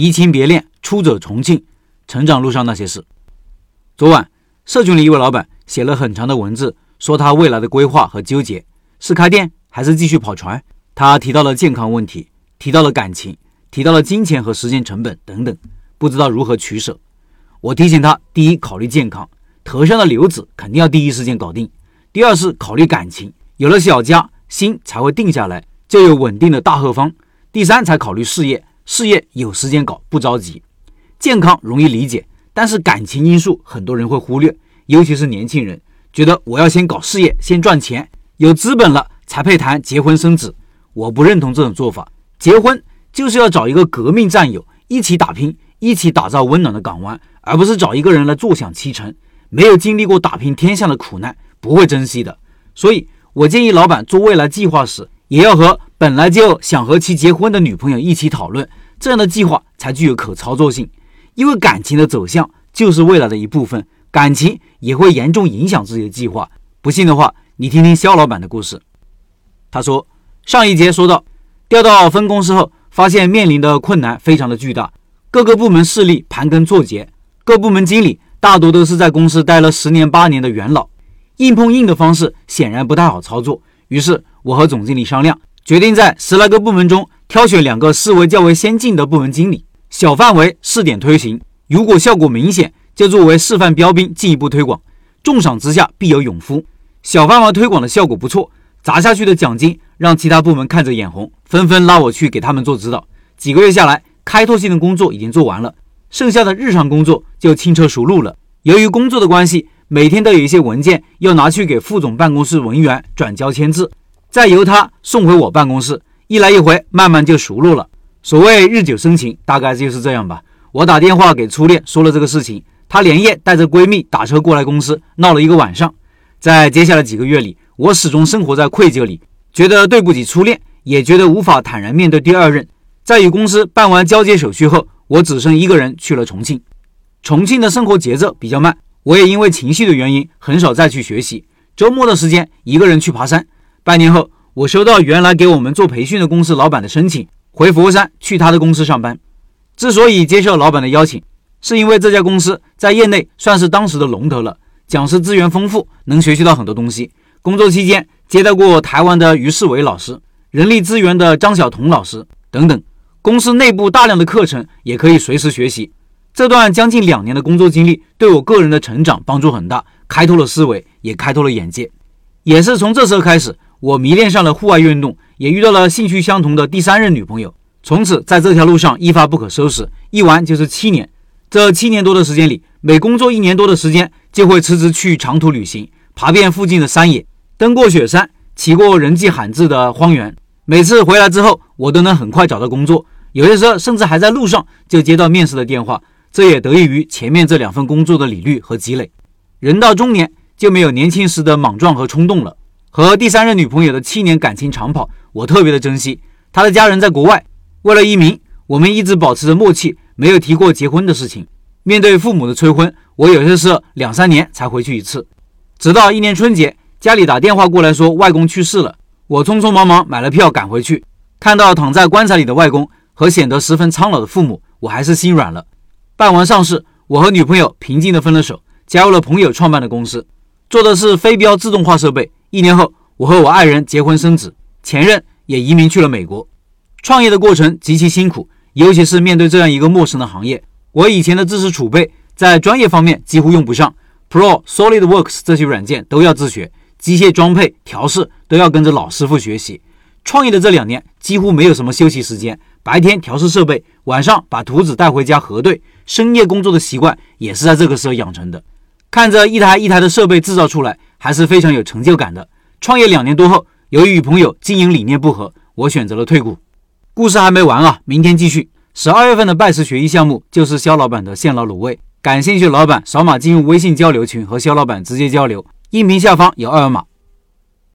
移情别恋，出走重庆，成长路上那些事。昨晚，社群里一位老板写了很长的文字，说他未来的规划和纠结是开店还是继续跑船。他提到了健康问题，提到了感情，提到了金钱和时间成本等等，不知道如何取舍。我提醒他：第一，考虑健康，头上的瘤子肯定要第一时间搞定；第二是考虑感情，有了小家，心才会定下来，就有稳定的大后方；第三才考虑事业，事业有时间搞，不着急。健康容易理解。但是感情因素很多人会忽略，尤其是年轻人，觉得我要先搞事业，先赚钱，有资本了才配谈结婚生子。我不认同这种做法。结婚就是要找一个革命战友，一起打拼，一起打造温暖的港湾，而不是找一个人来坐享其成。没有经历过打拼天下的苦难，不会珍惜的。所以我建议老板做未来计划时，也要和本来就想和其结婚的女朋友一起讨论，这样的计划才具有可操作性。因为感情的走向就是未来的一部分，感情也会严重影响自己的计划。不信的话，你听听肖老板的故事。他说，上一节说到，调到分公司后，发现面临的困难非常的巨大，各个部门势力盘根错节，各部门经理大多都是在公司待了十年八年的元老，硬碰硬的方式显然不太好操作。于是，我和总经理商量，决定在十来个部门中挑选两个思维较为先进的部门经理。小范围试点推行，如果效果明显，就作为示范标兵进一步推广。重赏之下必有勇夫。小范围推广的效果不错，砸下去的奖金让其他部门看着眼红，纷纷拉我去给他们做指导。几个月下来，开拓性的工作已经做完了，剩下的日常工作就轻车熟路了。由于工作的关系，每天都有一些文件要拿去给副总办公室文员转交签字，再由他送回我办公室，一来一回，慢慢就熟络了。所谓日久生情，大概就是这样吧。我打电话给初恋说了这个事情，她连夜带着闺蜜打车过来公司，闹了一个晚上。在接下来几个月里，我始终生活在愧疚里，觉得对不起初恋，也觉得无法坦然面对第二任。在与公司办完交接手续后，我只剩一个人去了重庆。重庆的生活节奏比较慢，我也因为情绪的原因，很少再去学习。周末的时间，一个人去爬山。半年后，我收到原来给我们做培训的公司老板的申请。回佛山去他的公司上班。之所以接受老板的邀请，是因为这家公司在业内算是当时的龙头了，讲师资源丰富，能学习到很多东西。工作期间接待过台湾的于世伟老师、人力资源的张晓彤老师等等，公司内部大量的课程也可以随时学习。这段将近两年的工作经历对我个人的成长帮助很大，开拓了思维，也开拓了眼界。也是从这时候开始，我迷恋上了户外运动。也遇到了兴趣相同的第三任女朋友，从此在这条路上一发不可收拾，一玩就是七年。这七年多的时间里，每工作一年多的时间，就会辞职去长途旅行，爬遍附近的山野，登过雪山，骑过人迹罕至的荒原。每次回来之后，我都能很快找到工作，有些时候甚至还在路上就接到面试的电话。这也得益于前面这两份工作的履历和积累。人到中年就没有年轻时的莽撞和冲动了。和第三任女朋友的七年感情长跑。我特别的珍惜他的家人在国外，为了移民，我们一直保持着默契，没有提过结婚的事情。面对父母的催婚，我有些事两三年才回去一次。直到一年春节，家里打电话过来说外公去世了，我匆匆忙忙买了票赶回去，看到躺在棺材里的外公和显得十分苍老的父母，我还是心软了。办完丧事，我和女朋友平静的分了手，加入了朋友创办的公司，做的是飞镖自动化设备。一年后，我和我爱人结婚生子。前任也移民去了美国，创业的过程极其辛苦，尤其是面对这样一个陌生的行业。我以前的知识储备在专业方面几乎用不上，Pro、SolidWorks 这些软件都要自学，机械装配、调试都要跟着老师傅学习。创业的这两年几乎没有什么休息时间，白天调试设备，晚上把图纸带回家核对，深夜工作的习惯也是在这个时候养成的。看着一台一台的设备制造出来，还是非常有成就感的。创业两年多后。由于与朋友经营理念不合，我选择了退股。故事还没完啊，明天继续。十二月份的拜师学艺项目就是肖老板的现捞卤味，感兴趣的老板扫码进入微信交流群和肖老板直接交流，音频下方有二维码。